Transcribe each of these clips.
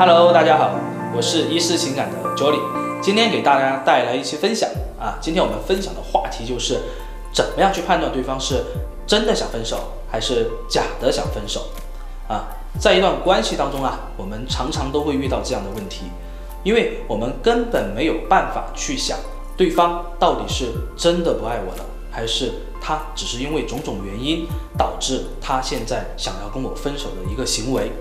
Hello，大家好，我是一思情感的 Jolly，今天给大家带来一期分享啊。今天我们分享的话题就是怎么样去判断对方是真的想分手还是假的想分手啊。在一段关系当中啊，我们常常都会遇到这样的问题，因为我们根本没有办法去想对方到底是真的不爱我了，还是他只是因为种种原因导致他现在想要跟我分手的一个行为。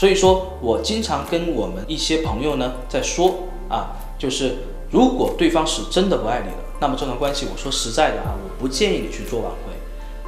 所以说我经常跟我们一些朋友呢在说啊，就是如果对方是真的不爱你了，那么这段关系我说实在的啊，我不建议你去做挽回。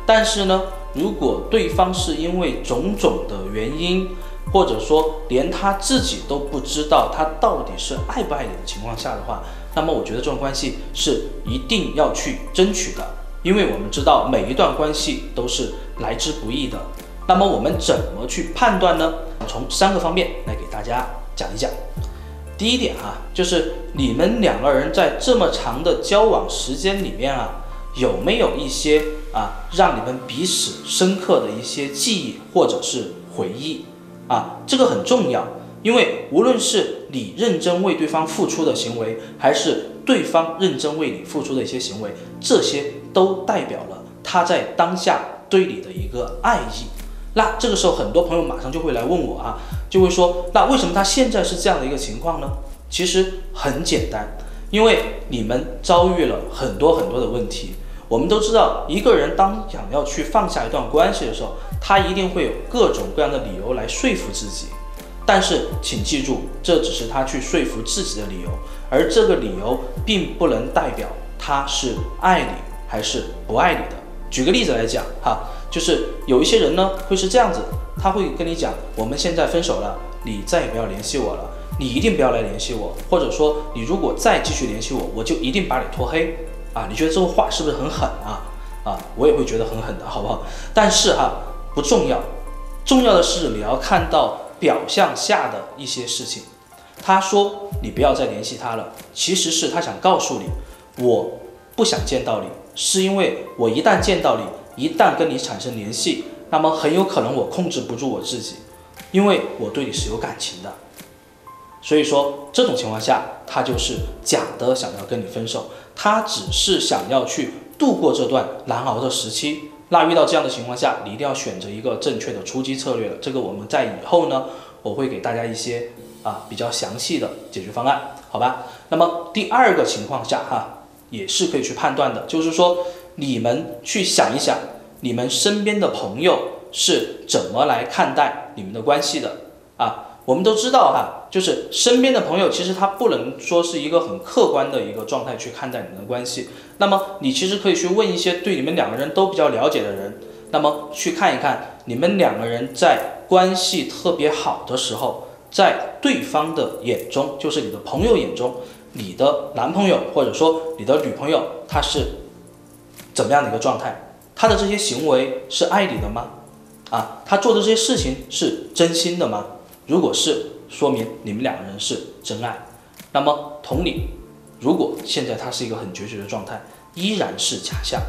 但是呢，如果对方是因为种种的原因，或者说连他自己都不知道他到底是爱不爱你的情况下的话，那么我觉得这段关系是一定要去争取的，因为我们知道每一段关系都是来之不易的。那么我们怎么去判断呢？从三个方面来给大家讲一讲。第一点啊，就是你们两个人在这么长的交往时间里面啊，有没有一些啊让你们彼此深刻的一些记忆或者是回忆啊？这个很重要，因为无论是你认真为对方付出的行为，还是对方认真为你付出的一些行为，这些都代表了他在当下对你的一个爱意。那这个时候，很多朋友马上就会来问我啊，就会说，那为什么他现在是这样的一个情况呢？其实很简单，因为你们遭遇了很多很多的问题。我们都知道，一个人当想要去放下一段关系的时候，他一定会有各种各样的理由来说服自己。但是，请记住，这只是他去说服自己的理由，而这个理由并不能代表他是爱你还是不爱你的。举个例子来讲，哈。就是有一些人呢，会是这样子，他会跟你讲，我们现在分手了，你再也不要联系我了，你一定不要来联系我，或者说你如果再继续联系我，我就一定把你拖黑啊！你觉得这个话是不是很狠啊？啊，我也会觉得很狠的，好不好？但是哈，不重要，重要的是你要看到表象下的一些事情。他说你不要再联系他了，其实是他想告诉你，我不想见到你，是因为我一旦见到你。一旦跟你产生联系，那么很有可能我控制不住我自己，因为我对你是有感情的。所以说这种情况下，他就是假的想要跟你分手，他只是想要去度过这段难熬的时期。那遇到这样的情况下，你一定要选择一个正确的出击策略了。这个我们在以后呢，我会给大家一些啊比较详细的解决方案，好吧？那么第二个情况下哈，也是可以去判断的，就是说。你们去想一想，你们身边的朋友是怎么来看待你们的关系的啊？我们都知道哈，就是身边的朋友，其实他不能说是一个很客观的一个状态去看待你们的关系。那么你其实可以去问一些对你们两个人都比较了解的人，那么去看一看你们两个人在关系特别好的时候，在对方的眼中，就是你的朋友眼中，你的男朋友或者说你的女朋友，他是。怎么样的一个状态？他的这些行为是爱你的吗？啊，他做的这些事情是真心的吗？如果是，说明你们两个人是真爱。那么同理，如果现在他是一个很决绝的状态，依然是假象。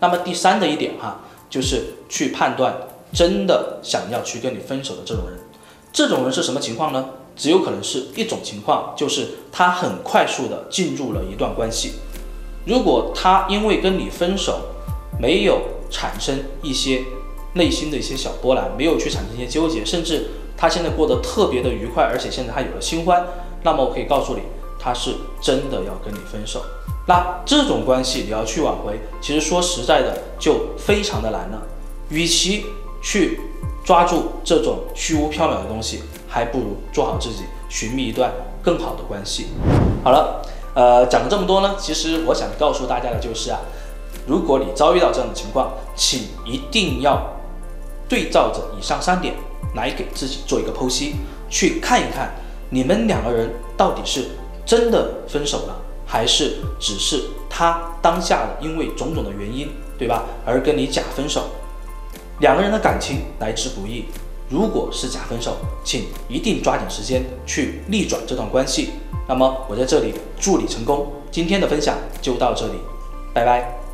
那么第三的一点哈，就是去判断真的想要去跟你分手的这种人，这种人是什么情况呢？只有可能是一种情况，就是他很快速的进入了一段关系。如果他因为跟你分手，没有产生一些内心的一些小波澜，没有去产生一些纠结，甚至他现在过得特别的愉快，而且现在他有了新欢，那么我可以告诉你，他是真的要跟你分手。那这种关系你要去挽回，其实说实在的就非常的难了。与其去抓住这种虚无缥缈的东西，还不如做好自己，寻觅一段更好的关系。好了。呃，讲了这么多呢，其实我想告诉大家的就是啊，如果你遭遇到这样的情况，请一定要对照着以上三点来给自己做一个剖析，去看一看你们两个人到底是真的分手了，还是只是他当下的因为种种的原因，对吧，而跟你假分手。两个人的感情来之不易，如果是假分手，请一定抓紧时间去逆转这段关系。那么我在这里祝你成功。今天的分享就到这里，拜拜。